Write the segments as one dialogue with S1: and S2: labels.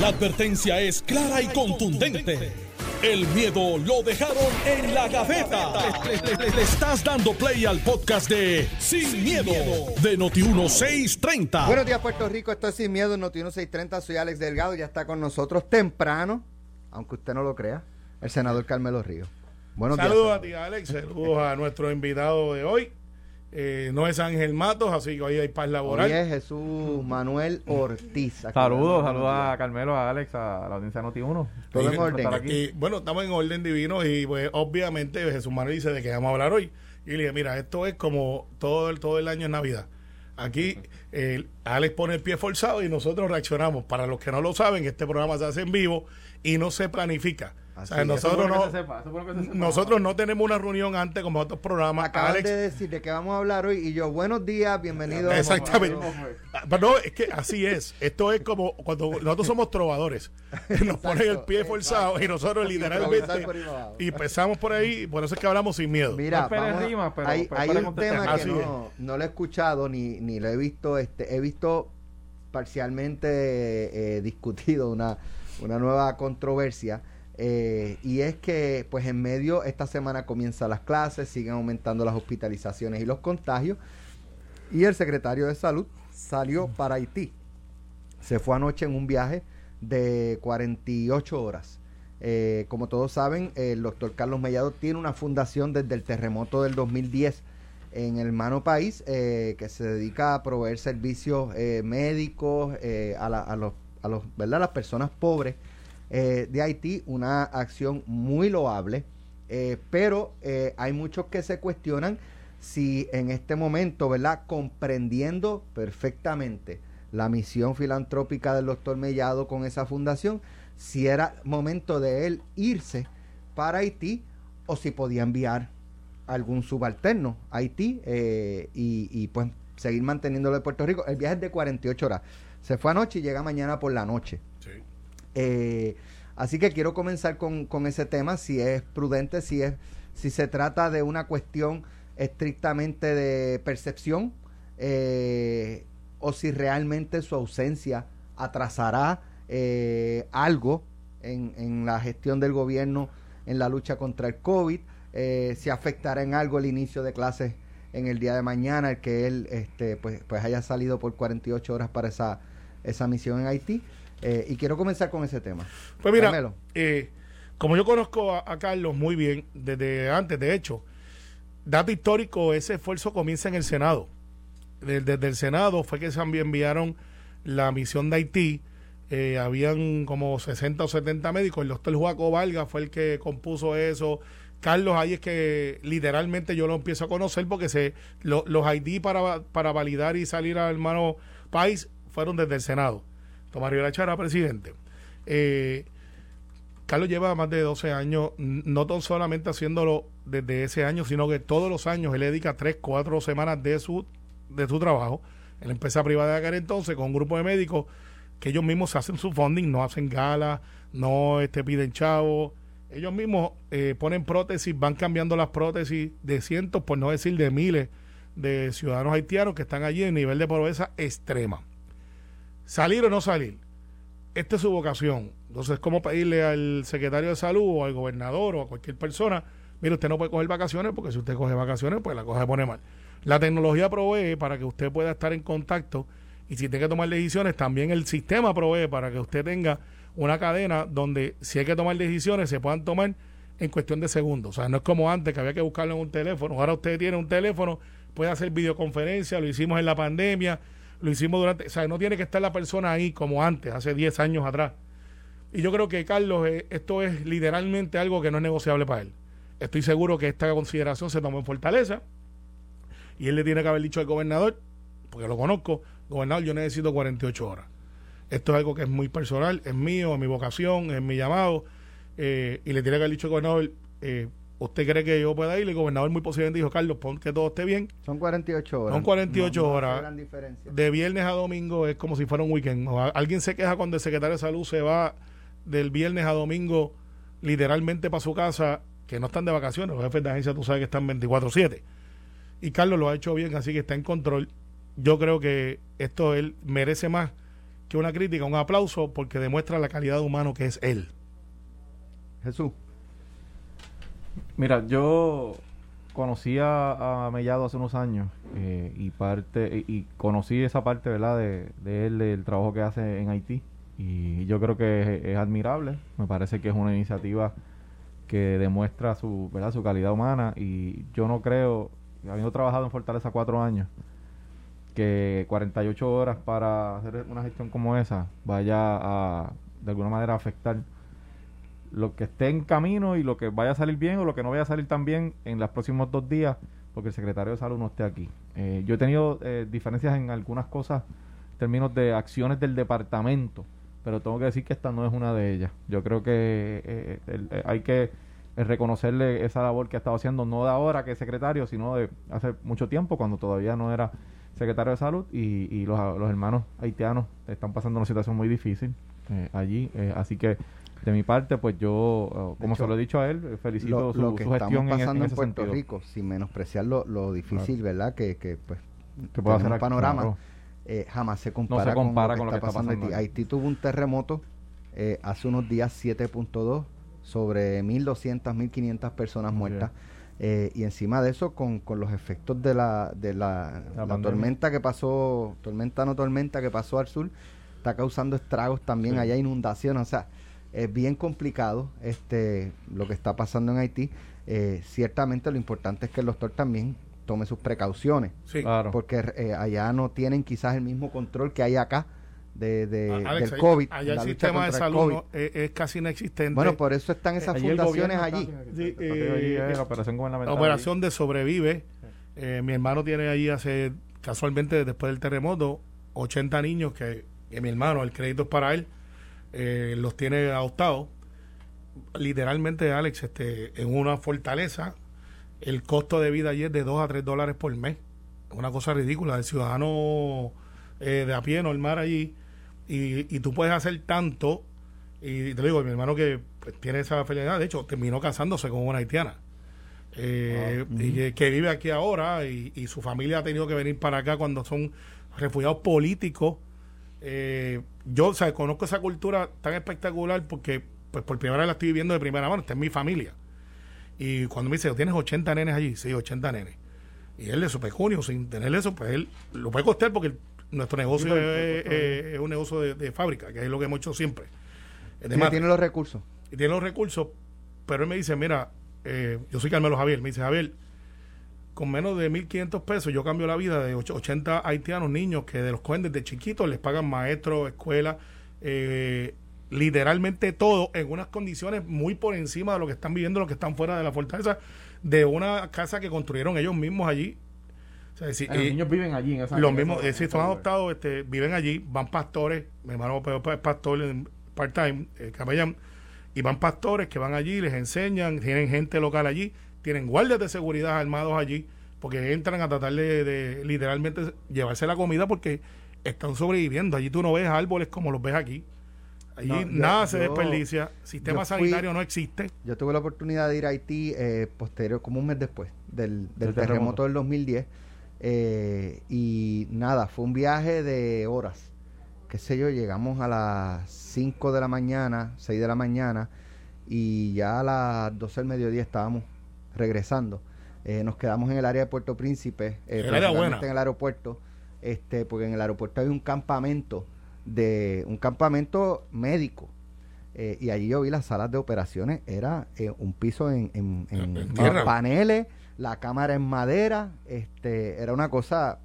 S1: La advertencia es clara y contundente. El miedo lo dejaron en la gaveta. Le, le estás dando play al podcast de Sin, miedo, de Noti1630.
S2: Buenos días, Puerto Rico. Esto es Sin Miedo, Noti1630. Soy Alex Delgado. Ya está con nosotros temprano, aunque usted no lo crea, el senador Carmelo Río.
S3: Buenos Saludos a ti, Alex. Saludos a nuestro invitado de hoy. Eh, no es Ángel Matos, así que hoy hay paz laboral.
S2: Hoy es Jesús Manuel Ortiz.
S4: Saludos, saludos a Carmelo, a Alex, a la audiencia Noti 1.
S3: Todo en orden. Aquí. bueno, estamos en orden divino y pues obviamente Jesús Manuel dice de qué vamos a hablar hoy. Y le dije, mira, esto es como todo el, todo el año en Navidad. Aquí Alex pone el pie forzado y nosotros reaccionamos. Para los que no lo saben, este programa se hace en vivo y no se planifica nosotros no, nosotros no tenemos una reunión antes como otros programas.
S2: Acaban de decir de que vamos a hablar hoy y yo, buenos días, bienvenidos.
S3: Exactamente. Pero es que así es. Esto es como cuando nosotros somos trovadores. Nos ponen el pie forzado y nosotros literalmente y empezamos por ahí. Por eso es que hablamos sin miedo.
S2: Mira, hay, un tema que no, no, lo he escuchado ni, ni lo he visto. este He visto parcialmente eh, discutido una, una nueva controversia eh, y es que, pues en medio, esta semana comienzan las clases, siguen aumentando las hospitalizaciones y los contagios. Y el secretario de Salud salió para Haití. Se fue anoche en un viaje de 48 horas. Eh, como todos saben, el doctor Carlos Mellado tiene una fundación desde el terremoto del 2010 en el hermano país eh, que se dedica a proveer servicios médicos a, a, los, a los, ¿verdad? las personas pobres eh, de Haití, una acción muy loable, eh, pero eh, hay muchos que se cuestionan si en este momento, ¿verdad? Comprendiendo perfectamente la misión filantrópica del doctor Mellado con esa fundación, si era momento de él irse para Haití o si podía enviar algún subalterno a Haití y, y, pues seguir manteniéndolo de Puerto Rico. El viaje es de 48 horas. Se fue anoche y llega mañana por la noche. Eh, así que quiero comenzar con, ese tema, si es prudente, si, es, si se trata de una cuestión estrictamente de percepción eh, o si realmente su ausencia atrasará eh, algo en, en, la gestión del gobierno en la lucha contra el COVID, si afectará en algo el inicio de clases en el día de mañana, el que él este, pues, pues haya salido por 48 horas para esa, esa misión en Haití. Eh, y quiero comenzar con ese tema.
S3: Pues mira, eh, como yo conozco a, Carlos muy bien desde antes, de hecho, dato histórico, ese esfuerzo comienza en el Senado. Desde, el Senado fue que se enviaron la misión de Haití. Eh, habían como 60 o 70 médicos. El doctor Juaco Valga fue el que compuso eso. Carlos, ahí es que literalmente yo lo empiezo a conocer porque se, los Haití para, para validar y salir al hermano país fueron desde el Senado. Tomás Rivera Chara, presidente. Eh, Carlos lleva más de 12 años, no tan solamente haciéndolo desde ese año, sino que todos los años él dedica 3, 4 semanas de su, de su trabajo en la empresa privada de aquel entonces con un grupo de médicos que ellos mismos hacen su funding, no hacen gala, no este, piden chavo. Ellos mismos eh, ponen prótesis, van cambiando las prótesis de cientos, por no decir de miles de ciudadanos haitianos que están allí en nivel de pobreza extrema. Salir o no salir. Esta es su vocación. Entonces, ¿cómo pedirle al secretario de salud o al gobernador o a cualquier persona? Mire, usted no puede coger vacaciones porque si usted coge vacaciones, pues la cosa se pone mal. La tecnología provee para que usted pueda estar en contacto y si tiene que tomar decisiones, también el sistema provee para que usted tenga una cadena donde si hay que tomar decisiones se puedan tomar en cuestión de segundos. O sea, no es como antes que había que buscarlo en un teléfono. Ahora usted tiene un teléfono, puede hacer videoconferencia, lo hicimos en la pandemia, lo hicimos durante, o sea, no tiene que estar la persona ahí como antes, hace 10 años atrás. Y yo creo que, Carlos, eh, esto es literalmente algo que no es negociable para él. Estoy seguro que esta consideración se tomó en Fortaleza y él le tiene que haber dicho al gobernador, porque lo conozco, gobernador, yo necesito 48 horas. Esto es algo que es muy personal, es mío, es mi vocación, es mi llamado. Eh, y le tiene que haber dicho al gobernador, eh, ¿Usted cree que yo pueda ir? El gobernador muy posiblemente dijo, Carlos, pon que todo esté bien.
S2: Son 48 horas.
S3: Son 48 horas. de viernes a domingo es como si fuera un weekend. alguien se queja cuando el secretario de salud se va del viernes a domingo literalmente para su casa, que no están de vacaciones. Los jefes de agencia tú sabes que están 24-7. Y Carlos lo ha hecho bien, así que está en control. Yo creo que esto él merece más que una crítica, un aplauso, porque demuestra la calidad humano que es él.
S2: Jesús.
S4: Mira, yo conocí a, Mellado hace unos años eh, y parte y, conocí esa parte, ¿verdad? De, él, del trabajo que hace en Haití y yo creo que es, admirable. Me parece que es una iniciativa que demuestra su, ¿verdad? su calidad humana y yo no creo, habiendo trabajado en Fortaleza cuatro años, que 48 horas para hacer una gestión como esa vaya a de alguna manera afectar lo que esté en camino y lo que vaya a salir bien o lo que no vaya a salir tan bien en los próximos dos días porque el secretario de salud no esté aquí. Eh, yo he tenido eh, diferencias en algunas cosas en términos de acciones del departamento, pero tengo que decir que esta no es una de ellas. Yo creo que eh, hay que reconocerle esa labor que ha estado haciendo, no de ahora que es secretario, sino de hace mucho tiempo, cuando todavía no era secretario de salud y, los, los hermanos haitianos están pasando una situación muy difícil allí. así que de mi parte, pues yo, eh, como se lo he dicho a él, eh, felicito su,
S2: lo que
S4: gestión
S2: pasando en, Puerto Rico, sin menospreciar lo, difícil, ¿verdad? Que, que pues, que puede hacer un panorama. Eh, jamás se compara, con, lo que, está, pasando, en Haití. Haití tuvo un terremoto hace unos días 7.2 sobre 1.200, 1.500 personas muertas. y encima de eso, con, con los efectos de la, de la, tormenta que pasó, tormenta no tormenta que pasó al sur, está causando estragos también, allá inundación, o sea, es bien complicado este lo que está pasando en Haití. Eh, ciertamente lo importante es que el doctor también tome sus precauciones,
S3: sí. claro.
S2: porque eh, allá no tienen quizás el mismo control que hay acá de, de del COVID.
S3: Allá el sistema de salud es, casi inexistente.
S2: Bueno, por eso están esas fundaciones allí.
S3: Eh, la operación La operación de sobrevive. mi hermano tiene allí hace, casualmente después del terremoto, 80 niños que, que mi hermano, el crédito es para él eh, los tiene adoptados. Literalmente, Alex, este, en una fortaleza, el costo de vida allí es de 2 a 3 dólares por mes. Es una cosa ridícula. El ciudadano eh, de a pie normal allí, y, y tú puedes hacer tanto. Y te digo, mi hermano que pues, tiene esa felicidad, de hecho, terminó casándose con una haitiana. Eh, y que, vive aquí ahora y, y, su familia ha tenido que venir para acá cuando son refugiados políticos eh, yo o sea, conozco esa cultura tan espectacular porque pues por primera vez la estoy viviendo de primera mano, está en mi familia. Y cuando me dice, ¿tienes 80 nenes allí? Sí, 80 nenes. Y él de su pecunio, sin tener eso, pues él lo puede costear porque nuestro negocio es, un negocio de, fábrica, que es lo que hemos hecho siempre.
S2: tiene los recursos.
S3: Y tiene los recursos, pero él me dice, mira, eh, yo soy Carmelo Javier, me dice, Javier, con menos de 1.500 pesos yo cambio la vida de 80 haitianos niños que de los cogen desde chiquitos, les pagan maestros, escuela, eh, literalmente todo en unas condiciones muy por encima de lo que están viviendo los que están fuera de la fortaleza, de una casa que construyeron ellos mismos allí.
S4: los eh, niños viven allí en esa
S3: Los mismos, es decir, son adoptados, este, viven allí, van pastores, mi hermano es pastor part-time, eh, capellán, y van pastores que van allí, les enseñan, tienen gente local allí tienen guardias de seguridad armados allí, porque entran a tratar de, literalmente llevarse la comida porque están sobreviviendo. Allí tú no ves árboles como los ves aquí. Allí nada se desperdicia, sistema sanitario no existe.
S2: Yo tuve la oportunidad de ir a Haití eh, posterior, como un mes después del, terremoto. del 2010. Eh, y nada, fue un viaje de horas. Qué sé yo, llegamos a las 5 de la mañana, 6 de la mañana, y ya a las 12 del mediodía estábamos regresando. Eh, nos quedamos en el área de Puerto Príncipe, eh, en el aeropuerto, este, porque en el aeropuerto hay un campamento de un campamento médico. Eh, y allí yo vi las salas de operaciones, era eh, un piso en, en, paneles, la cámara en madera, este, era una cosa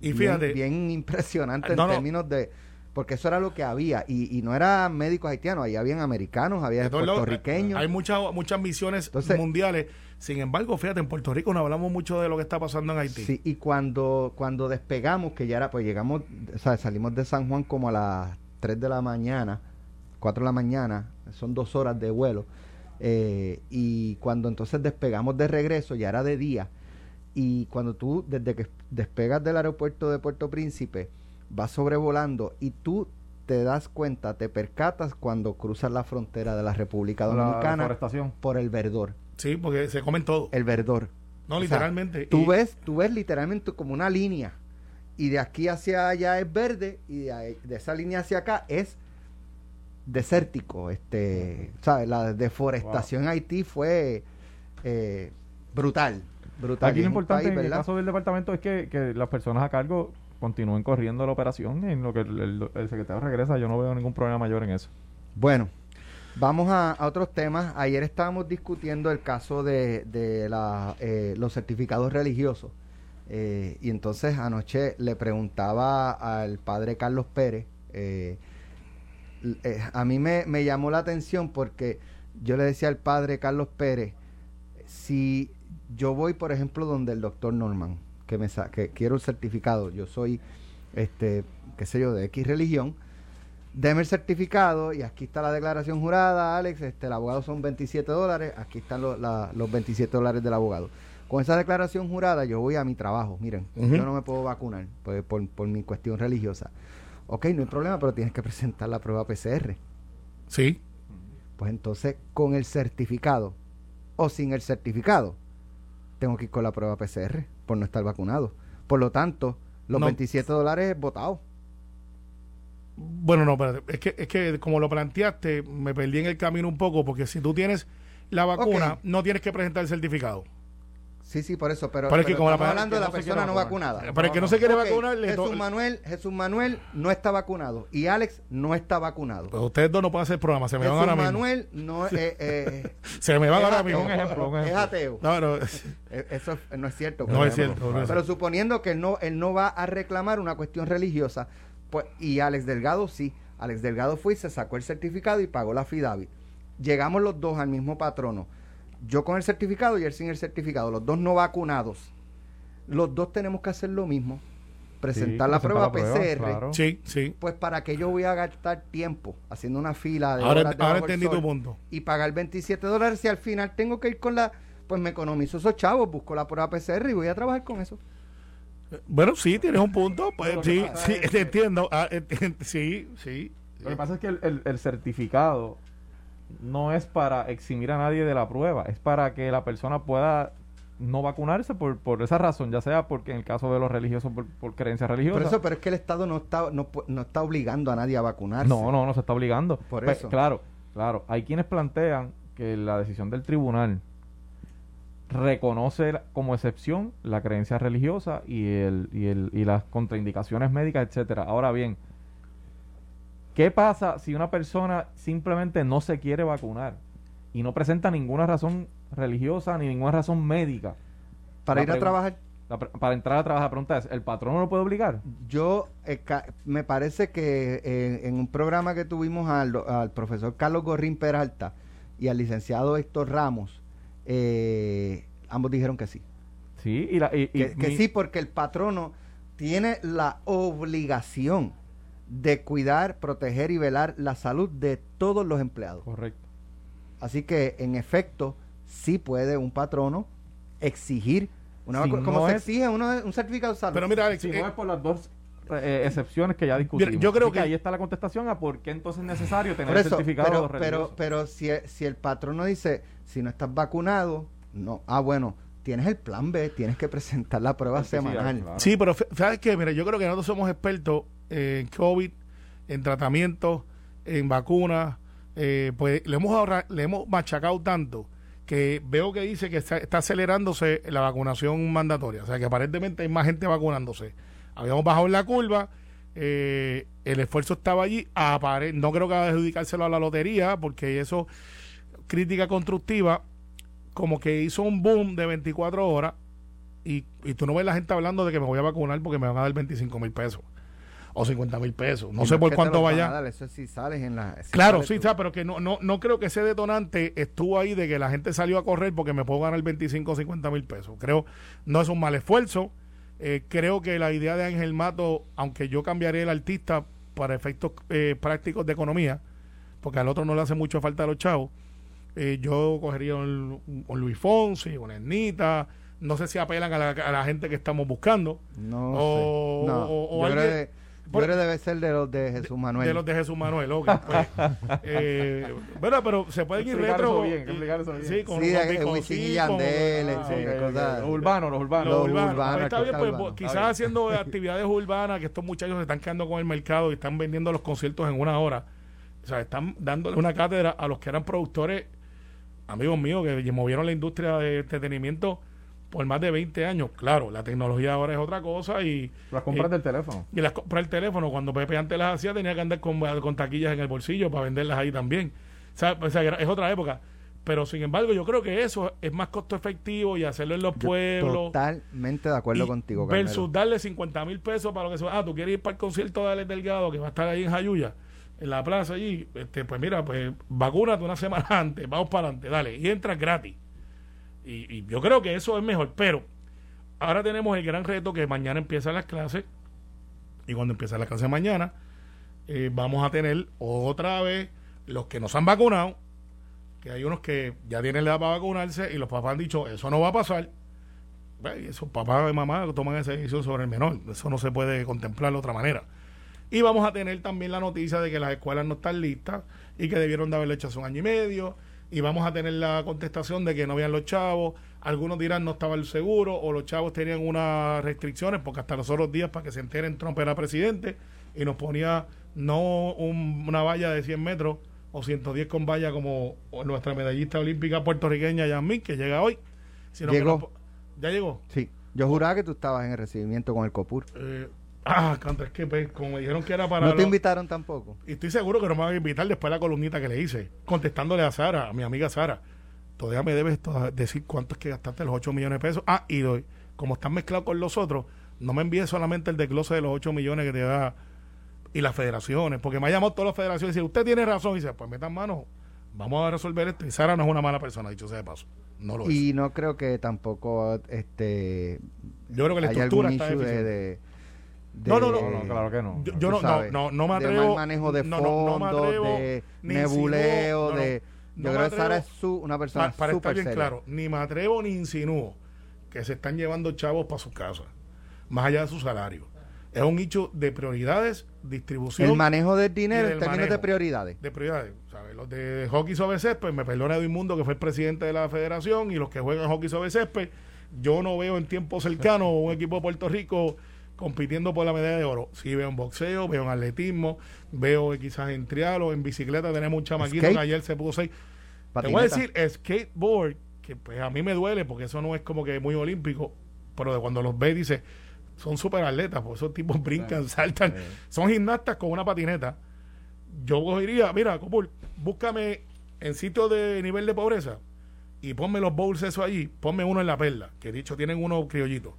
S3: y
S2: bien, impresionante en términos de porque eso era lo que había y, y no eran médicos haitianos, ahí habían americanos, había puertorriqueños.
S3: Hay muchas muchas misiones mundiales sin embargo, fíjate, en Puerto Rico no hablamos mucho de lo que está pasando en Haití.
S2: Sí, y cuando, cuando despegamos, que ya era, pues llegamos, o sea, salimos de San Juan como a las 3 de la mañana, 4 de la mañana, son dos horas de vuelo. Eh, y cuando entonces despegamos de regreso, ya era de día. Y cuando tú, desde que despegas del aeropuerto de Puerto Príncipe, vas sobrevolando y tú te das cuenta, te percatas cuando cruzas la frontera de la República Dominicana por el verdor.
S3: Sí, porque se comen todo.
S2: El verdor.
S3: No, literalmente.
S2: tú, ves, tú ves literalmente como una línea y de aquí hacia allá es verde y de, esa línea hacia acá es desértico. Este, ¿sabes? La deforestación en Haití fue eh, brutal, brutal.
S4: Aquí lo importante en el caso del departamento es que, que, las personas a cargo continúen corriendo la operación en lo que el, secretario regresa. Yo no veo ningún problema mayor en eso.
S2: Bueno, Vamos a, otros temas. Ayer estábamos discutiendo el caso de, eh, los certificados religiosos. Eh, y entonces anoche le preguntaba al padre Carlos Pérez, eh, eh, a mí me, me, llamó la atención porque yo le decía al padre Carlos Pérez, si yo voy, por ejemplo, donde el doctor Norman, que me que quiero el certificado, yo soy, este, qué sé yo, de X religión, deme el certificado y aquí está la declaración jurada, Alex, este, el abogado son 27 dólares, aquí están los 27 dólares del abogado con esa declaración jurada yo voy a mi trabajo. Miren, yo no me puedo vacunar pues, por, por, mi cuestión religiosa. Ok, no hay problema, pero tienes que presentar la prueba PCR.
S3: Sí.
S2: Pues entonces, con el certificado o sin el certificado, tengo que ir con la prueba PCR por no estar vacunado. Por lo tanto, los 27 dólares es votado.
S3: Bueno, no, pero es que, es que como lo planteaste, me perdí en el camino un poco, porque si tú tienes la vacuna, no tienes que presentar el certificado.
S2: Sí, sí, por eso, pero, estamos hablando de la persona no vacunada.
S3: Para el que no se quiere vacunar,
S2: Jesús Manuel, Jesús Manuel no está vacunado y Alex no está vacunado.
S3: Pues ustedes dos no pueden hacer programa, se me van ahora mismo.
S2: Manuel no eh, eh,
S3: se me van ahora mismo.
S2: Un ejemplo, Es ateo. No, no. Eh, eso no es cierto. No es cierto. pero suponiendo que él no, él no va a reclamar una cuestión religiosa, pues y Alex Delgado sí. Alex Delgado fue y se sacó el certificado y pagó la FIDAVI. Llegamos los dos al mismo patrono yo con el certificado y él sin el certificado, los dos no vacunados, los dos tenemos que hacer lo mismo. Presentar la prueba PCR.
S3: Sí, sí.
S2: Pues para que yo voy a gastar tiempo haciendo una fila de
S3: ahora, ahora entendí tu punto.
S2: Y pagar 27 dólares si al final tengo que ir con la... Pues me economizo esos chavos, busco la prueba PCR y voy a trabajar con eso.
S3: Bueno, sí, tienes un punto. Pues, sí, sí, te entiendo. Ah, sí, sí.
S4: Lo que pasa es que el, el certificado no es para eximir a nadie de la prueba, es para que la persona pueda no vacunarse por, por esa razón, ya sea porque en el caso de los religiosos por, por creencias religiosas.
S2: Por eso, pero es que el Estado no está, no, no está obligando a nadie a vacunarse.
S4: No, no, no se está obligando. Por pues, eso. Claro, claro. Hay quienes plantean que la decisión del tribunal reconoce como excepción la creencia religiosa y, el, y, el, y las contraindicaciones médicas, etcétera. Ahora bien, ¿Qué pasa si una persona simplemente no se quiere vacunar y no presenta ninguna razón religiosa ni ninguna razón médica?
S2: Para ir a trabajar.
S4: para entrar a trabajar, la pregunta es, ¿el patrón no lo puede obligar?
S2: Yo, eh, me parece que eh, en un programa que tuvimos al, profesor Carlos Gorrín Peralta y al licenciado Héctor Ramos, eh, ambos dijeron que sí.
S4: Sí, y,
S2: que sí, porque el patrono tiene la obligación de cuidar, proteger y velar la salud de todos los empleados.
S4: Correcto.
S2: Así que, en efecto, sí puede un patrono exigir, una como se exige un certificado de salud.
S4: Pero mira, si no eh, es por las dos eh, excepciones que ya discutimos.
S3: Yo creo que
S4: ahí está la contestación a por qué entonces es necesario tener el certificado
S2: pero, pero, pero si, si el patrono dice, si no estás vacunado, no, ah, bueno, tienes el plan B, tienes que presentar la prueba semanal.
S3: Sí, pero ¿sabes qué? Mira, yo creo que nosotros somos expertos en COVID, en tratamiento, en vacunas. Eh, pues le hemos, le hemos machacado tanto que veo que dice que está, acelerándose la vacunación mandatoria. O sea, que aparentemente hay más gente vacunándose. Habíamos bajado en la curva. Eh, el esfuerzo estaba allí. no creo que adjudicárselo a la lotería, porque eso, crítica constructiva, como que hizo un boom de 24 horas y, y tú no ves la gente hablando de que me voy a vacunar porque me van a dar 25 mil pesos o 50 mil pesos. No sé por cuánto vaya.
S2: eso sí sales en la.
S3: claro, sí, está, pero que no, no, no creo que ese detonante estuvo ahí de que la gente salió a correr porque me puedo ganar 25 o 50 mil pesos. Creo, no es un mal esfuerzo. Eh, creo que la idea de Ángel Mato, aunque yo cambiaré el artista para efectos eh, prácticos de economía, porque al otro no le hace mucho falta a los chavos, eh, yo cogería un, Luis Fonsi, una Ernita, no sé si apelan a la, gente que estamos buscando.
S2: No, o,
S3: alguien,
S2: Pero debe ser de los de Jesús Manuel.
S3: De, los de Jesús Manuel, ok. Pues, eh, bueno, pero se pueden ir retro. Bien,
S2: Sí, con, sí, con, y Yandel,
S4: ah, Los urbanos, los urbanos.
S3: Los urbanos. Pues está bien, pues, quizás haciendo actividades urbanas, que estos muchachos se están quedando con el mercado y están vendiendo los conciertos en una hora. O sea, están dándole una cátedra a los que eran productores, amigos míos, que movieron la industria de entretenimiento por más de 20 años. Claro, la tecnología ahora es otra cosa y...
S4: Las compras del teléfono.
S3: Y las compras del teléfono. Cuando Pepe antes las hacía tenía que andar con, con taquillas en el bolsillo para venderlas ahí también. O sea, es otra época. Pero sin embargo, yo creo que eso es más costo efectivo y hacerlo en los pueblos.
S2: Totalmente de acuerdo contigo,
S3: Versus darle 50 mil pesos para lo que se va. Ah, tú quieres ir para el concierto de Alex Delgado que va a estar ahí en Jayuya, en la plaza allí. Este, pues mira, pues vacúnate una semana antes, vamos para adelante, dale. Y entras gratis. Y, yo creo que eso es mejor. Pero ahora tenemos el gran reto que mañana empiezan las clases. Y cuando empiezan las clases mañana, eh, vamos a tener otra vez los que nos han vacunado. Que hay unos que ya tienen la edad para vacunarse y los papás han dicho, eso no va a pasar. Y esos papás y mamás toman esa decisión sobre el menor. Eso no se puede contemplar de otra manera. Y vamos a tener también la noticia de que las escuelas no están listas y que debieron de haberlo hecho un año y medio y vamos a tener la contestación de que no habían los chavos. Algunos dirán no estaba el seguro o los chavos tenían unas restricciones porque hasta los otros días para que se enteren Trump era presidente y nos ponía no una valla de 100 metros o 110 con valla como nuestra medallista olímpica puertorriqueña Yasmin que llega hoy.
S2: Sino ¿Llegó?
S3: ¿Ya llegó?
S2: Sí. Yo juraba que tú estabas en el recibimiento con el COPUR.
S3: Eh, Ah, es que pues, como me dijeron que era para.
S2: No te invitaron tampoco.
S3: Y estoy seguro que no me van a invitar después de la columnita que le hice, contestándole a Sara, a mi amiga Sara. Todavía me debes decir cuánto es que gastaste los 8 millones de pesos. Ah, y doy, como están mezclados con los otros, no me envíes solamente el desglose de los 8 millones que te da y las federaciones, porque me ha llamado todas las federaciones y dice, usted tiene razón, y dice, pues metan mano, vamos a resolver esto. Y Sara no es una mala persona, dicho sea de paso. No lo
S2: y no creo que tampoco este
S3: yo creo que la estructura está
S2: de
S3: no, no, no, claro que no. Yo, no, no, no, no, me atrevo.
S2: De manejo de fondos, de nebuleo, de. Yo creo que Sara es su, una persona
S3: para, para estar bien claro, ni me atrevo ni insinúo que se están llevando chavos para sus casas, más allá de su salario. Es un hecho de prioridades, distribución.
S2: El manejo del dinero en términos de prioridades.
S3: De prioridades. ¿sabes? Los de hockey sobre césped, me perdona Mundo que fue el presidente de la federación, y los que juegan hockey sobre césped, yo no veo en tiempo cercano un equipo de Puerto Rico compitiendo por la medalla de oro. Sí, veo en boxeo, veo en atletismo, veo quizás en trial o en bicicleta. Tenemos un chamaquito que ayer se puso seis. Te voy a decir, skateboard, que pues a mí me duele porque eso no es como que muy olímpico, pero de cuando los ves dice, son super atletas, porque esos tipos brincan, saltan, son gimnastas con una patineta. Yo diría, mira, Copul, búscame en sitios de nivel de pobreza y ponme los bowls eso allí, ponme uno en la perla, que dicho tienen uno criollitos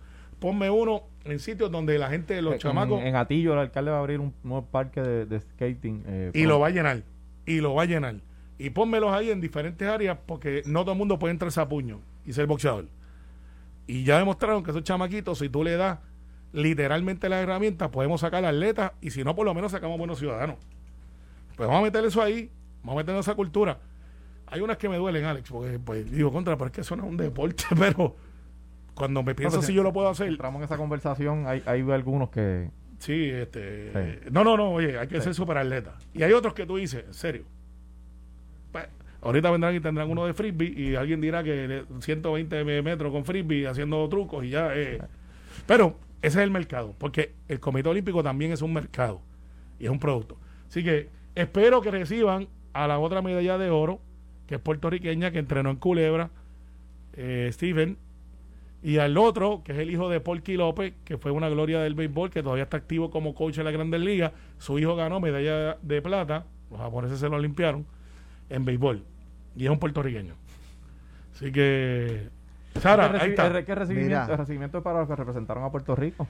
S3: ponme uno en sitios donde la gente, los chamacos.
S4: En Atillo, el alcalde va a abrir un nuevo parque de, skating.
S3: Eh, y lo va a llenar. Y lo va a llenar. Y pónmelos ahí en diferentes áreas porque no todo el mundo puede entrar a puño y ser boxeador. Y ya demostraron que esos chamaquitos, si tú le das literalmente las herramientas, podemos sacar atletas y si no, por lo menos sacamos buenos ciudadanos. Pues vamos a meter eso ahí, vamos a meter esa cultura. Hay unas que me duelen, Alex, porque pues, digo contra, pero es que eso no es un deporte, pero cuando me pienso si yo lo puedo hacer.
S4: Entramos en esa conversación, hay, hay algunos que.
S3: Sí, este. No, no, no, oye, hay que ser super atleta. Y hay otros que tú dices, en serio. Pues, ahorita vendrán y tendrán uno de frisbee y alguien dirá que 120 metros con frisbee haciendo trucos y ya. Eh. Pero ese es el mercado, porque el Comité Olímpico también es un mercado y es un producto. Así que espero que reciban a la otra medalla de oro, que es puertorriqueña, que entrenó en Culebra, eh, Steven, y al otro, que es el hijo de Polky López, que fue una gloria del béisbol, que todavía está activo como coach en la Grandes Ligas. Su hijo ganó medalla de plata, los japoneses se lo limpiaron, en béisbol. Y es un puertorriqueño. Así que
S4: Sara, ahí está. ¿Qué recibimiento, recibimiento para los que representaron a Puerto Rico?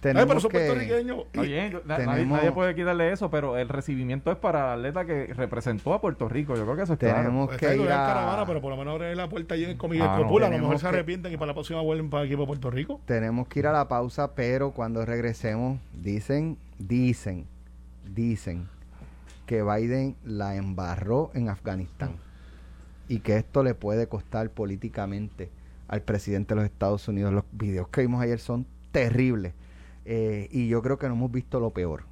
S3: Tenemos pero son puertorriqueños.
S4: nadie, puede quitarle eso, pero el recibimiento es para el atleta que representó a Puerto Rico. Yo creo que eso es
S2: tenemos
S3: claro.
S2: que ir a...
S3: caravana, pero por lo menos abrir la puerta allí en Comida ah, A lo mejor se arrepienten y para la próxima vuelven para el equipo de Puerto Rico.
S2: Tenemos que ir a la pausa, pero cuando regresemos, dicen, dicen, dicen que Biden la embarró en Afganistán y que esto le puede costar políticamente al presidente de los Estados Unidos. Los videos que vimos ayer son terribles. Eh, y yo creo que no hemos visto lo peor.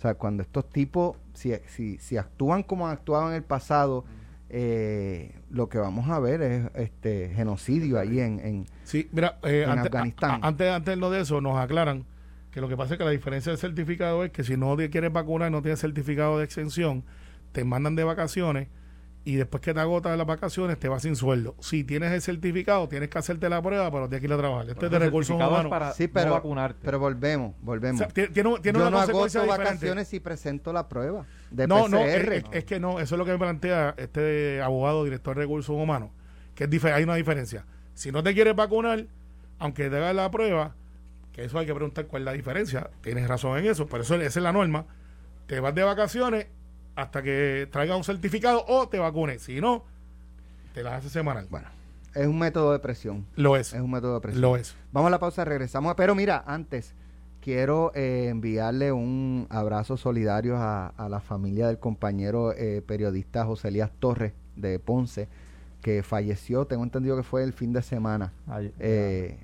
S2: sea, cuando estos tipos, si, si, si actúan como han actuado en el pasado, eh, lo que vamos a ver es este genocidio ahí en, en,
S3: sí, mira, eh, antes, Afganistán. antes, antes de eso, nos aclaran que lo que pasa es que la diferencia del certificado es que si no quieres vacunar, no tienes certificado de exención, te mandan de vacaciones y después que te agotas las vacaciones te vas sin sueldo. Si tienes el certificado, tienes que hacerte la prueba, pero tienes que ir a trabajar. Esto es de recursos humanos.
S2: Para sí, pero, vacunarte. pero volvemos, volvemos.
S3: tiene, tiene Yo
S2: no agoto vacaciones si presento la prueba de
S3: no, No, es, que no, eso es lo que me plantea este abogado, director de recursos humanos, que es hay una diferencia. Si no te quieres vacunar, aunque te hagas la prueba, que eso hay que preguntar cuál es la diferencia. Tienes razón en eso, pero eso esa es la norma. Te vas de vacaciones hasta que traiga un certificado o te vacunes. Si no, te las hace semanal.
S2: Bueno, es un método de presión.
S3: Lo es.
S2: Es un método de presión.
S3: Lo es.
S2: Vamos a la pausa, regresamos. Pero mira, antes quiero eh, enviarle un abrazo solidario a, la familia del compañero eh, periodista José Elías Torres de Ponce, que falleció, tengo entendido que fue el fin de semana. eh,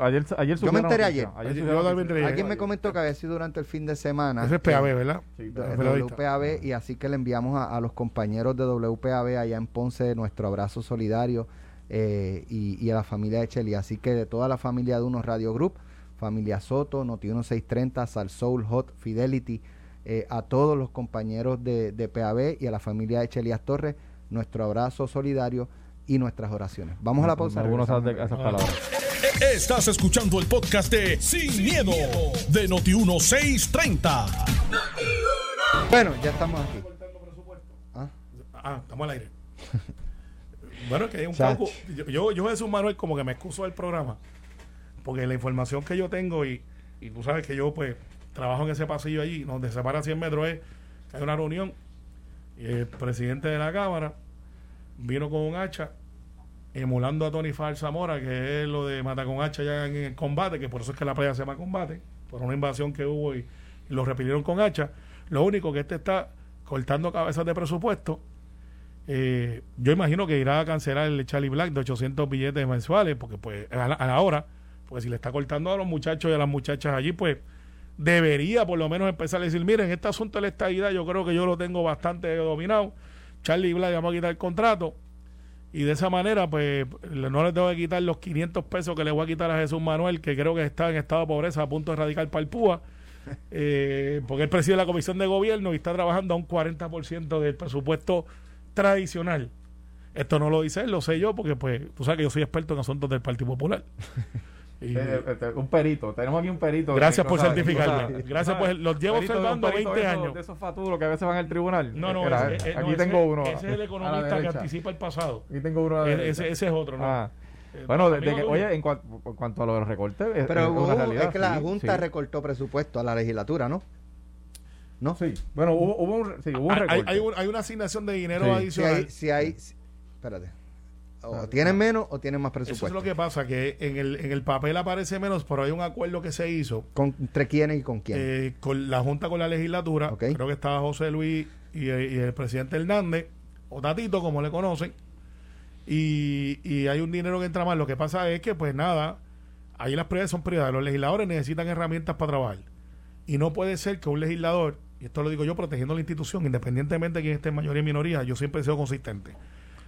S4: ayer, ayer
S2: yo me enteré ayer. Alguien me comentó que había sido durante el fin de semana.
S3: Ese es PAB, ¿verdad?
S2: Sí, WPAB, y así que le enviamos a, los compañeros de WPAB allá en Ponce nuestro abrazo solidario eh, y, a la familia de Cheli. Así que de toda la familia de Unos Radio Group, familia Soto, Noti 1630, Sal Soul, Hot, Fidelity, eh, a todos los compañeros de, de PAB y a la familia de Chelias Torres, nuestro abrazo solidario y nuestras oraciones. Vamos a la pausa.
S4: Algunos esas palabras.
S1: Estás escuchando el podcast de Sin, miedo, de Noti1630.
S2: Bueno, ya estamos aquí.
S3: ¿Ah? ah estamos al aire. bueno, que hay un poco. Yo, yo, Jesús Manuel, como que me excuso del programa. Porque la información que yo tengo, y, y tú sabes que yo, pues, trabajo en ese pasillo allí, donde se para 100 metros, es que hay una reunión. Y el presidente de la Cámara vino con un hacha emulando a Tony Far Zamora, que es lo de mata con hacha ya en el combate, que por eso es que la playa se llama combate, por una invasión que hubo y, lo repitieron con hacha. Lo único que este está cortando cabezas de presupuesto. Eh, yo imagino que irá a cancelar el Charlie Black de 800 billetes mensuales, porque pues a la, hora, porque si le está cortando a los muchachos y a las muchachas allí, pues debería por lo menos empezar a decir, miren, este asunto de la estabilidad yo creo que yo lo tengo bastante dominado. Charlie Black, vamos a quitar el contrato y de esa manera, pues, no le tengo que quitar los 500 pesos que le voy a quitar a Jesús Manuel, que creo que está en estado de pobreza a punto de el PUA, eh, porque él preside la comisión de gobierno y está trabajando a un 40% del presupuesto tradicional. Esto no lo dice él, lo sé yo, porque pues tú sabes que yo soy experto en asuntos del Partido Popular.
S4: Eh, este, un perito, tenemos aquí un perito.
S3: Gracias por certificarme. Gracias por. Los llevo observando 20 años.
S4: De esos faturos que a veces van al tribunal.
S3: No, no, aquí tengo uno. Ese es el economista que anticipa el pasado.
S4: Aquí tengo uno.
S3: ese, ese, es otro, ¿no? Ah.
S4: Eh, bueno, de, que, oye, en, cuanto a lo de los recortes,
S2: pero es, que la Junta recortó presupuesto a la legislatura, ¿no?
S4: ¿No? Sí. Bueno, hubo, hubo un, sí, hubo un recorte.
S3: Hay, hay, una asignación de dinero adicional.
S2: Si hay, si hay, espérate o tienen menos o tienen más presupuesto.
S3: Eso es lo que pasa, que en el, en el papel aparece menos, pero hay un acuerdo que se hizo.
S2: ¿Con, ¿Entre quiénes y con quién?
S3: Eh, con la Junta con la legislatura. Creo que estaba José Luis y, el presidente Hernández, o Tatito, como le conocen. Y, y hay un dinero que entra más. Lo que pasa es que, pues nada, ahí las prioridades son privadas. Los legisladores necesitan herramientas para trabajar. Y no puede ser que un legislador, y esto lo digo yo protegiendo la institución, independientemente de quién esté en mayoría y minoría, yo siempre he sido consistente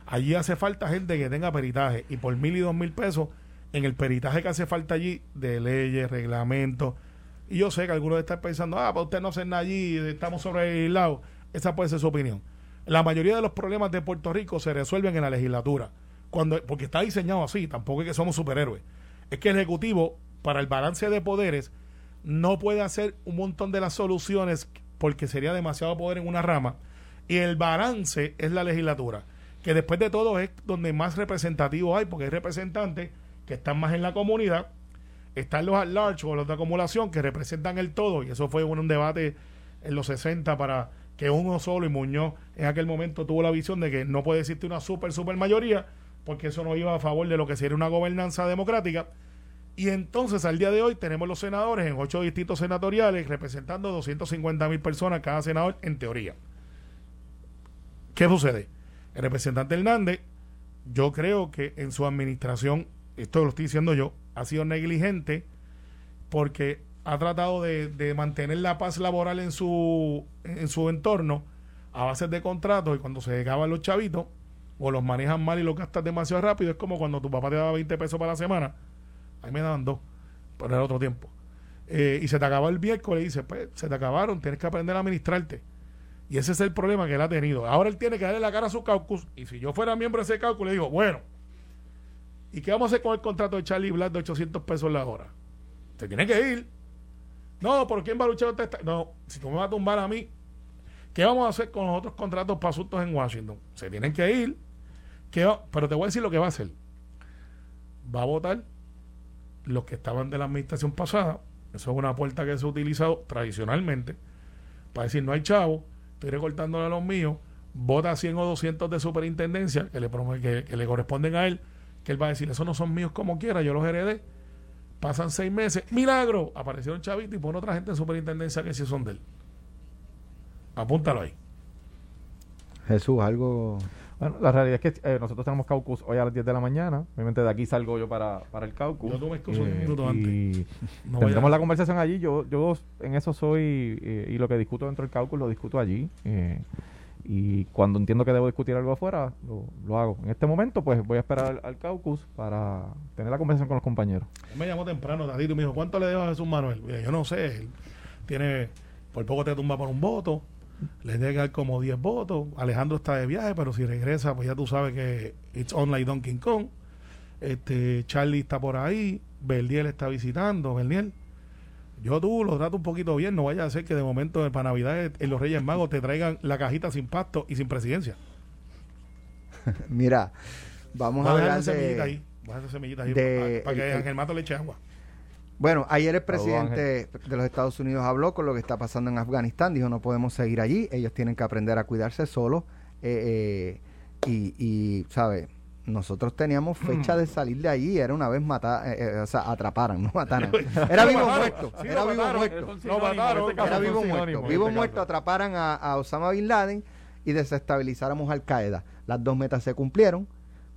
S3: Allí hace falta gente que tenga peritaje y por mil y dos mil pesos en el peritaje que hace falta allí de leyes, reglamentos. Y yo sé que algunos están pensando, ah, para usted no nada allí, estamos sobre el lado. Esa puede ser su opinión. La mayoría de los problemas de Puerto Rico se resuelven en la legislatura. Cuando, porque está diseñado así, tampoco es que somos superhéroes. Es que el Ejecutivo, para el balance de poderes, no puede hacer un montón de las soluciones porque sería demasiado poder en una rama. Y el balance es la legislatura que después de todo es donde más representativo hay, porque hay representantes que están más en la comunidad, están los at large o los de acumulación que representan el todo, y eso fue un, debate en los 60 para que uno solo y Muñoz en aquel momento tuvo la visión de que no puede existir una super, super mayoría, porque eso no iba a favor de lo que sería una gobernanza democrática. Y entonces al día de hoy tenemos los senadores en ocho distritos senatoriales representando 250 mil personas cada senador en teoría. ¿Qué sucede? El representante Hernández, yo creo que en su administración, esto lo estoy diciendo yo, ha sido negligente porque ha tratado de, mantener la paz laboral en su, en su entorno a base de contratos y cuando se acaban los chavitos o los manejan mal y los gastas demasiado rápido, es como cuando tu papá te daba 20 pesos para la semana, a mí me daban dos, por el otro tiempo. Eh, y se te acaba el miércoles y dice, pues se te acabaron, tienes que aprender a administrarte. Y ese es el problema que él ha tenido. Ahora él tiene que darle la cara a su caucus. Y si yo fuera miembro de ese caucus, le digo, bueno, ¿y qué vamos a hacer con el contrato de Charlie Black de 800 pesos la hora? Se tiene que ir. No, ¿por quién va a luchar usted? No, si tú me vas a tumbar a mí, ¿qué vamos a hacer con los otros contratos para asuntos en Washington? Se tienen que ir. ¿Qué pero te voy a decir lo que va a hacer. Va a votar los que estaban de la administración pasada. Eso es una puerta que se ha utilizado tradicionalmente para decir no hay chavo, estoy recortándole a los míos, vota 100 o 200 de superintendencia que le, que, que le corresponden a él, que él va a decir, esos no son míos como quiera, yo los heredé Pasan seis meses. ¡Milagro! Aparecieron chavitos y pone otra gente en superintendencia que sí son de él. Apúntalo ahí.
S2: Jesús, algo.
S4: Bueno, la realidad es que eh, nosotros tenemos caucus hoy a las 10 de la mañana. Obviamente de aquí salgo yo para, para el caucus.
S3: Yo tuve excuso un eh, minuto antes.
S4: Y tendremos la conversación allí. Yo, yo en eso soy, eh, y lo que discuto dentro del caucus lo discuto allí. Y cuando entiendo que debo discutir algo afuera, lo, hago. En este momento, pues voy a esperar al, caucus para tener la conversación con los compañeros.
S3: me llamó temprano, Tatito, y me dijo, ¿cuánto le dejo a Jesús Manuel? yo no sé, tiene, por poco te tumba por un voto, le llega como 10 votos, Alejandro está de viaje, pero si regresa, pues ya tú sabes que it's on like Donkey Kong. Este, Charlie está por ahí, Berniel está visitando, Berniel yo tú lo trato un poquito bien, no vaya a ser que de momento para Navidad en los Reyes Magos te traigan la cajita sin pasto y sin presidencia.
S2: Mira, vamos a hablar de,
S3: ahí, semillita ahí para, que Ángel Mato le eche agua.
S2: Bueno, ayer el presidente de los Estados Unidos habló con lo que está pasando en Afganistán, dijo no podemos seguir allí, ellos tienen que aprender a cuidarse solos eh, eh, y, y, ¿sabe? nosotros teníamos fecha de salir de allí, era una vez matar, eh, eh, o sea, atraparan, no mataran. Era vivo muerto, era vivo muerto. Era vivo muerto. Vivo muerto, atraparan a, Osama Bin Laden y desestabilizáramos Al Qaeda. Las dos metas se cumplieron,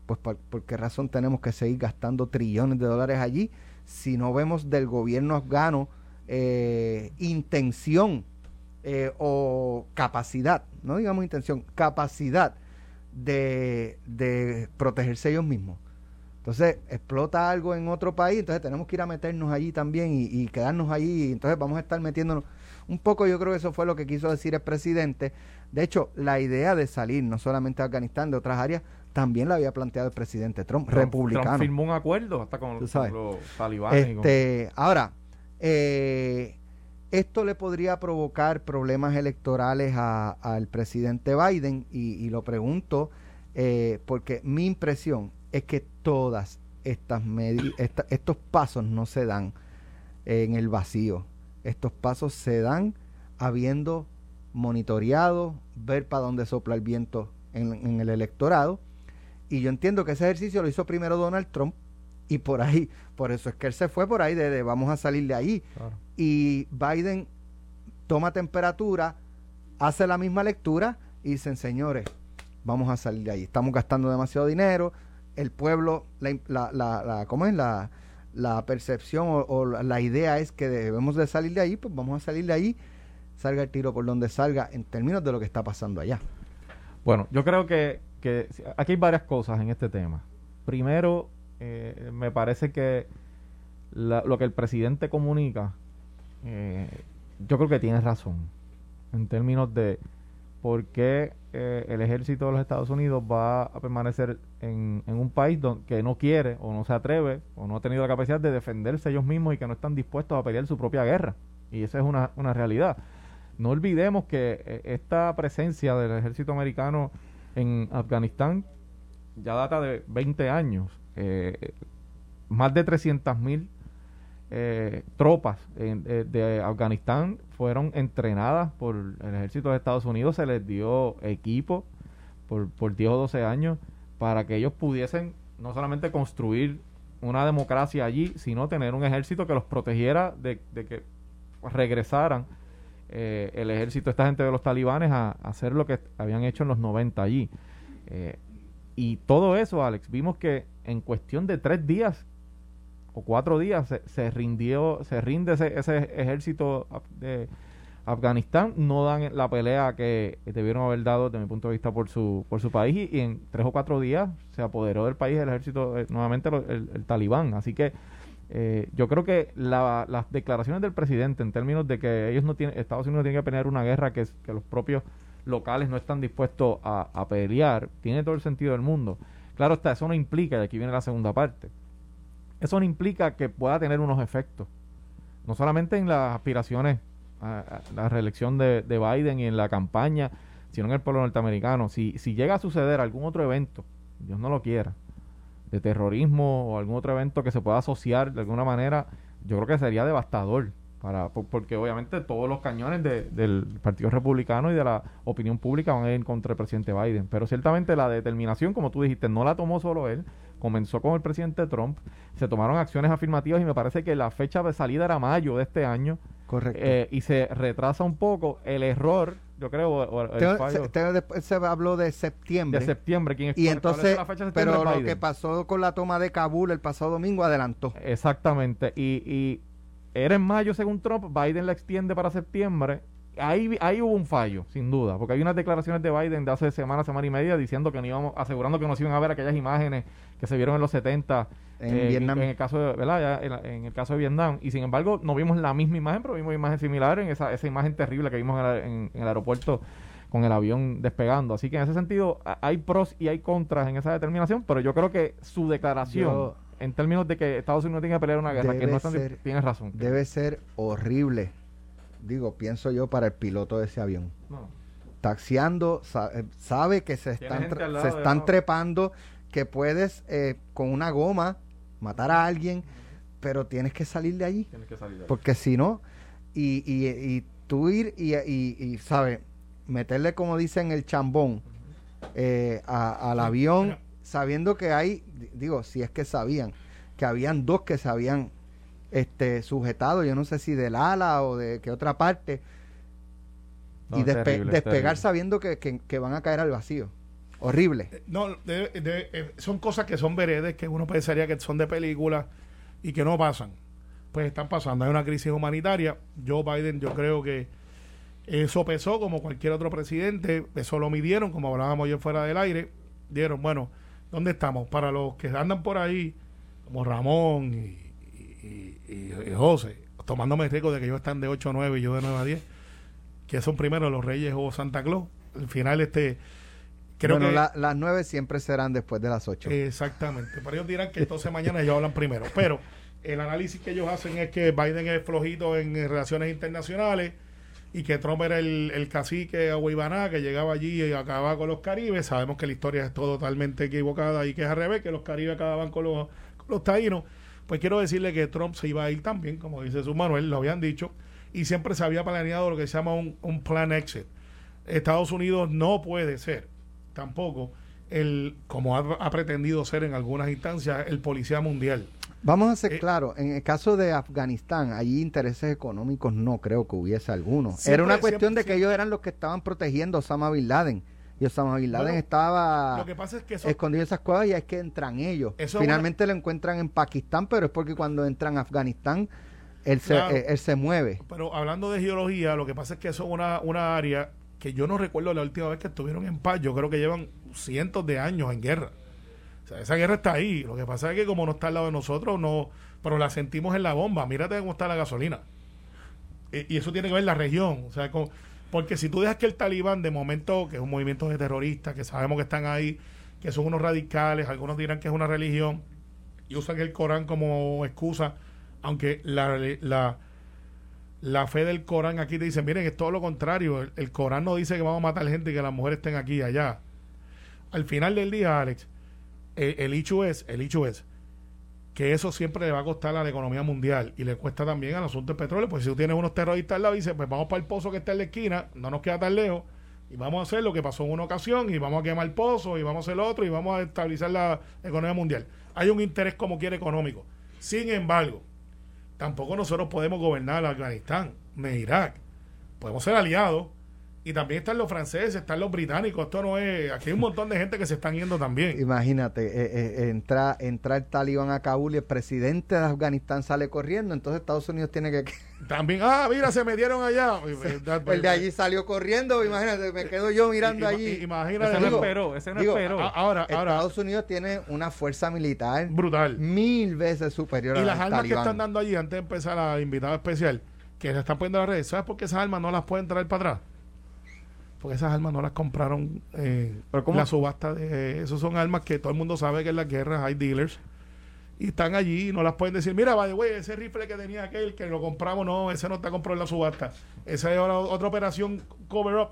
S2: pues por, qué razón tenemos que seguir gastando trillones de dólares allí si no vemos del gobierno afgano eh, intención o capacidad, no digamos intención, capacidad de, protegerse ellos mismos. Entonces, explota algo en otro país, entonces tenemos que ir a meternos allí también y, quedarnos allí. Entonces, vamos a estar metiéndonos. Un poco, yo creo que eso fue lo que quiso decir el presidente. De hecho, la idea de salir no solamente de Afganistán, de otras áreas, también la había planteado el presidente Trump, republicano. Trump
S4: firmó un acuerdo hasta con, los talibanes.
S2: Este, Ahora, eh, esto le podría provocar problemas electorales al presidente Biden y, lo pregunto eh, porque mi impresión es que todas estas estos pasos no se dan en el vacío. Estos pasos se dan habiendo monitoreado, ver para dónde sopla el viento en, el electorado. Y yo entiendo que ese ejercicio lo hizo primero Donald Trump y por ahí, por eso es que él se fue por ahí de, vamos a salir de ahí y Biden toma temperatura, hace la misma lectura y dicen, señores, vamos a salir de ahí. Estamos gastando demasiado dinero, el pueblo, la, la, la, ¿cómo es? La, la percepción o, la idea es que debemos de salir de ahí, pues vamos a salir de ahí, salga el tiro por donde salga en términos de lo que está pasando allá.
S4: Bueno, yo creo que, que aquí hay varias cosas en este tema. Primero, eh, me parece que lo que el presidente comunica eh, yo creo que tienes razón en términos de por qué eh, el ejército de los Estados Unidos va a permanecer en, un país que no quiere o no se atreve o no ha tenido la capacidad de defenderse ellos mismos y que no están dispuestos a pelear su propia guerra. Y esa es una, una realidad. No olvidemos que esta presencia del ejército americano en Afganistán ya data de 20 años. Eh, más de 300 mil eh, tropas eh, de Afganistán fueron entrenadas por el ejército de Estados Unidos, se les dio equipo por, por 10 o 12 años para que ellos pudiesen no solamente construir una democracia allí, sino tener un ejército que los protegiera de, que regresaran eh, el ejército, esta gente de los talibanes, a, hacer lo que habían hecho en los 90 allí. y todo eso, Alex, vimos que en cuestión de tres días o cuatro días se, rindió, se rinde ese, ese ejército de Afganistán, no dan la pelea que debieron haber dado desde mi punto de vista por su, por su país y, en tres o cuatro días se apoderó del país el ejército, eh, nuevamente el, talibán. Así que eh, yo creo que las declaraciones del presidente en términos de que ellos no tienen, Estados Unidos tiene que pelear una guerra que, los propios locales no están dispuestos a, pelear, tiene todo el sentido del mundo. Claro está, eso no implica, y aquí viene la segunda parte, eso no implica que pueda tener unos efectos, no solamente en las aspiraciones a, la reelección de, Biden y en la campaña, sino en el pueblo norteamericano. Si, si llega a suceder algún otro evento, Dios no lo quiera, de terrorismo o algún otro evento que se pueda asociar de alguna manera, yo creo que sería devastador para porque obviamente todos los cañones del Partido Republicano y de la opinión pública van a ir contra el presidente Biden. Pero ciertamente la determinación, como tú dijiste, no la tomó solo él, comenzó con el presidente Trump, se tomaron acciones afirmativas y me parece que la fecha de salida era mayo de este año.
S2: Correcto.
S4: Eh, y se retrasa un poco el error, yo creo.
S2: después se habló de septiembre.
S4: De septiembre,
S2: ¿quién Y entonces, pero lo que pasó con la toma de Kabul el pasado domingo adelantó.
S4: Exactamente. Y, y era en mayo según Trump, Biden la extiende para septiembre. Ahí, ahí hubo un fallo, sin duda, porque hay unas declaraciones de Biden de hace semana, semana y media, diciendo que no íbamos, asegurando que nos iban a ver aquellas imágenes que se vieron en los 70
S2: en eh, Vietnam.
S4: En, el caso de, ¿verdad? En, el caso de Vietnam. Y sin embargo, no vimos la misma imagen, pero vimos imágenes similares en esa, esa imagen terrible que vimos en, el aeropuerto con el avión despegando. Así que en ese sentido hay pros y hay contras en esa determinación, pero yo creo que su declaración en términos de que Estados Unidos tiene que pelear una guerra, que no ser, tienes razón.
S2: Debe ser horrible, digo, pienso yo, para el piloto de ese avión. Taxiando, eh, sabe, que se están, se están trepando, que puedes eh, con una goma matar a alguien, pero tienes que salir de allí. Porque si no, y, y, y, tú ir y, y, ¿sabes? Meterle, como dicen, el chambón eh, al avión sabiendo que hay, digo, si es que sabían, que habían dos que se habían este, sujetado, yo no sé si del ala o de qué otra parte, y despegar sabiendo que, que, van a caer al vacío. Horrible.
S3: Eh, no, eh, son cosas que son veredes, que uno pensaría que son de película y que no pasan. Pues están pasando. Hay una crisis humanitaria. Joe Biden, yo creo que eso pesó como cualquier otro presidente. Eso lo midieron, como hablábamos ayer fuera del aire. Dieron, bueno, ¿dónde estamos? Para los que andan por ahí, como Ramón y, José, tomándome riesgo de que ellos están de 8 a 9 y yo de 9 a 10, que son primero los Reyes o Santa Claus. Al final, este.
S2: Creo bueno, que, las 9 siempre serán después de las 8.
S3: Exactamente. Pero ellos dirán que entonces mañana ellos hablan primero. Pero el análisis que ellos hacen es que Biden es flojito en relaciones internacionales y que Trump era el, el cacique Aguibaná que llegaba allí y acababa con los caribes. Sabemos que la historia es totalmente equivocada y que es al revés, que los caribes acababan con los, con los taínos. Pues quiero decirle que Trump se iba a ir también, como dice su Manuel, lo habían dicho, y siempre se había planeado lo que se llama un, un plan exit. Estados Unidos no puede ser tampoco el, como ha pretendido ser en algunas instancias, el policía mundial.
S2: Vamos a ser eh, claros, en el caso de Afganistán, allí intereses económicos no creo que hubiese alguno. Era una cuestión de que ellos eran los que estaban protegiendo a Osama Bin Laden. Y Osama Bin Laden estaba escondido en esas cosas y es que entran ellos. Finalmente lo encuentran en Pakistán, pero es porque cuando entran a Afganistán, él, se, eh, él, se mueve.
S3: Pero hablando de geología, lo que pasa es que eso es una, una área yo no recuerdo la última vez que estuvieron en paz. Yo creo que llevan cientos de años en guerra esa guerra está ahí. Lo que pasa es que como no está al lado de nosotros, no, pero la sentimos en la bomba. Mírate cómo está la gasolina. Y, eso tiene que ver la región. O sea, porque si tú dejas que el talibán, de momento, que es un movimiento de terroristas, que sabemos que están ahí, que son unos radicales, algunos dirán que es una religión, y usan el Corán como excusa, aunque la, la fe del Corán aquí te dice, miren, es todo lo contrario. El, el Corán no dice que vamos a matar gente y que las mujeres estén aquí y allá. Al final del día, Alex, el, hecho es, el hecho es que eso siempre le va a costar a la economía mundial y le cuesta también al asunto del petróleo, pues si tú tienes unos terroristas al lado y dices, pues vamos para el pozo que está en la esquina, no nos queda tan lejos, y vamos a hacer lo que pasó en una ocasión, y vamos a quemar el pozo, y vamos a hacer otro, y vamos a estabilizar la economía mundial. Hay un interés como quiere económico. Sin embargo, tampoco nosotros podemos gobernar Afganistán ni Irak. Podemos ser aliados y también están los franceses, están los británicos. Esto no es. Aquí hay un montón de gente que se están yendo también.
S2: Imagínate, eh, eh, entra, entra el talibán a Kabul y el presidente de Afganistán sale corriendo. Entonces Estados Unidos tiene que.
S3: También, ah, mira, se metieron allá.
S2: el de allí salió corriendo. Imagínate, me quedo yo mirando allí.
S3: Imagínate.
S4: Ese no esperó, ese no esperó.
S3: Ahora, ahora.
S2: Estados Unidos tiene una fuerza militar
S3: brutal.
S2: Mil veces superior
S3: a
S2: la
S3: Y las armas que están dando allí, antes de empezar a invitado especial, que se están poniendo en las redes, ¿sabes por qué esas armas no las pueden traer para atrás? Porque esas armas no las compraron eh, la subasta de esos son armas que todo el mundo sabe que en las guerras hay dealers y están allí y no las pueden decir mira vaya güey ese rifle que tenía aquel que lo compramos no ese no está comprado en la subasta esa es otra operación cover up.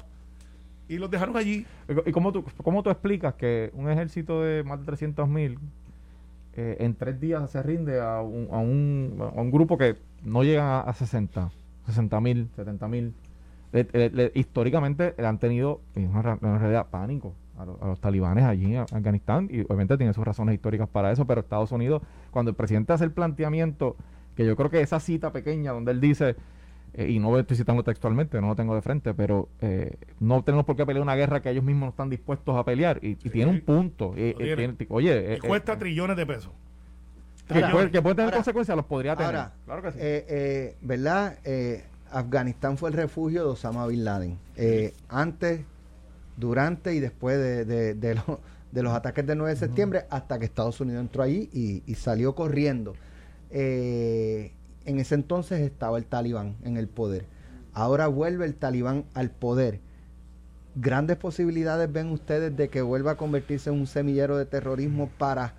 S3: Y los dejaron allí.
S4: Y cómo tú cómo tú explicas que un ejército de más de 300 mil eh, en tres días se rinde a un, a un, a un grupo que no llega a 60 60 mil 70 mil históricamente han tenido en realidad pánico a, los talibanes allí en Afganistán y obviamente tiene sus razones históricas para eso, pero Estados Unidos, cuando el presidente hace el planteamiento, que yo creo que esa cita pequeña donde él dice, eh, y no estoy citando textualmente, no lo tengo de frente, pero eh, no tenemos por qué pelear una guerra que ellos mismos no están dispuestos a pelear y, tiene un punto. oye,
S3: cuesta trillones de pesos.
S2: Que, puede, tener consecuencias, los podría tener. claro que sí. ¿Verdad? Afganistán fue el refugio de Osama Bin Laden. Eh, antes, durante y después de, de, los ataques del 9 de septiembre, hasta que Estados Unidos entró allí y, salió corriendo. Eh, en ese entonces estaba el talibán en el poder. Ahora vuelve el talibán al poder. Grandes posibilidades ven ustedes de que vuelva a convertirse en un semillero de terrorismo para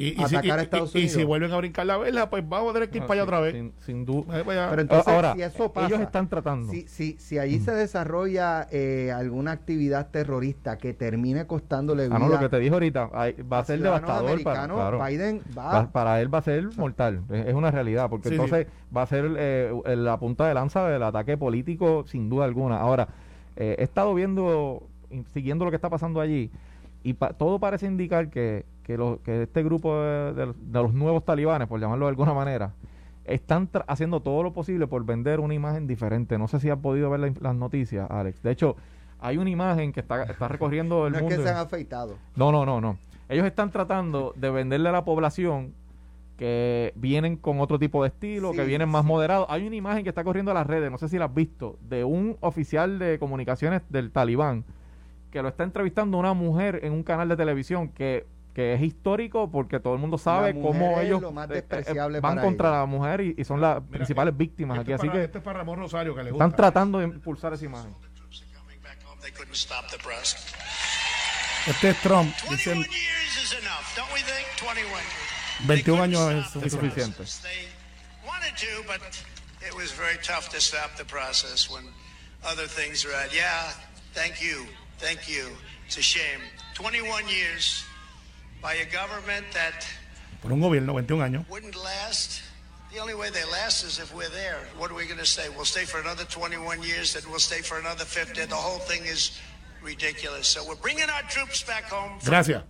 S2: y, atacar a Estados Unidos.
S3: Y si vuelven a brincar la vela, pues vamos a tener que ir para allá otra vez.
S4: Sin, duda.
S2: Pero entonces,
S4: Ahora, si eso pasa, ellos están tratando.
S2: Si, si, si allí se desarrolla eh, alguna actividad terrorista que termine costándole vida.
S4: Ah, no, lo que te dije ahorita, va a ser devastador para
S2: Biden va,
S4: para él va a ser mortal. Es, una realidad, porque entonces va a ser eh, la punta de lanza del ataque político, sin duda alguna. Ahora, eh, he estado viendo, siguiendo lo que está pasando allí, y todo parece indicar que que, este grupo de, los nuevos talibanes, por llamarlo de alguna manera, están haciendo todo lo posible por vender una imagen diferente. No sé si han podido ver las noticias, Alex. De hecho, hay una imagen que está, está recorriendo el
S2: no
S4: mundo.
S2: Es que se han afeitado.
S4: No, no, no, no. Ellos están tratando de venderle a la población que vienen con otro tipo de estilo, que vienen más moderados. Hay una imagen que está corriendo a las redes, no sé si la has visto, de un oficial de comunicaciones del talibán que lo está entrevistando una mujer en un canal de televisión que que es histórico porque todo el mundo sabe cómo ellos
S2: eh, eh,
S4: van contra la mujer y, son las principales víctimas
S3: este
S4: aquí. Así que
S3: este es para Ramón Rosario que le
S4: están tratando de impulsar esa imagen.
S3: Este es Trump. 21 años es suficiente. It was very tough to stop the process when other things are at. Yeah, thank you, thank you. It's a shame. 21 years por un gobierno 21 años wouldn't last. The only way they last is if we're there. What are we going to say? We'll stay for another 21 years, then we'll stay for another 50. The whole thing is ridiculous. So we're bringing our troops back home. Gracias.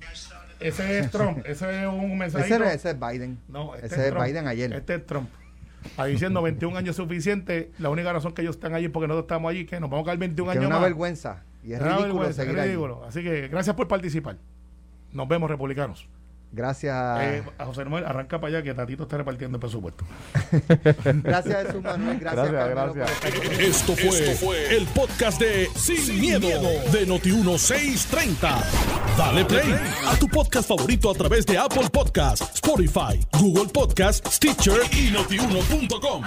S3: Ese es Trump. Ese es un mensaje.
S2: Ese, ese, es Biden.
S3: No,
S2: este ese es, Biden ayer.
S3: Este es Trump. Ahí diciendo 21 años suficiente. La única razón que ellos están allí es porque nosotros estamos allí, que nos vamos a quedar 21 años
S2: es
S3: una
S2: vergüenza. Y es ridículo vergüenza, seguir es ridículo.
S3: Así que gracias por participar. Nos vemos, republicanos.
S2: Gracias.
S3: Eh, a José Manuel, arranca para allá que Tatito está repartiendo el presupuesto.
S2: gracias, Jesús Manuel. Gracias,
S1: gracias, Esto, fue el podcast de Sin, miedo, de Noti1630. Dale play a tu podcast favorito a través de Apple Podcasts, Spotify, Google Podcasts, Stitcher y notiuno.com.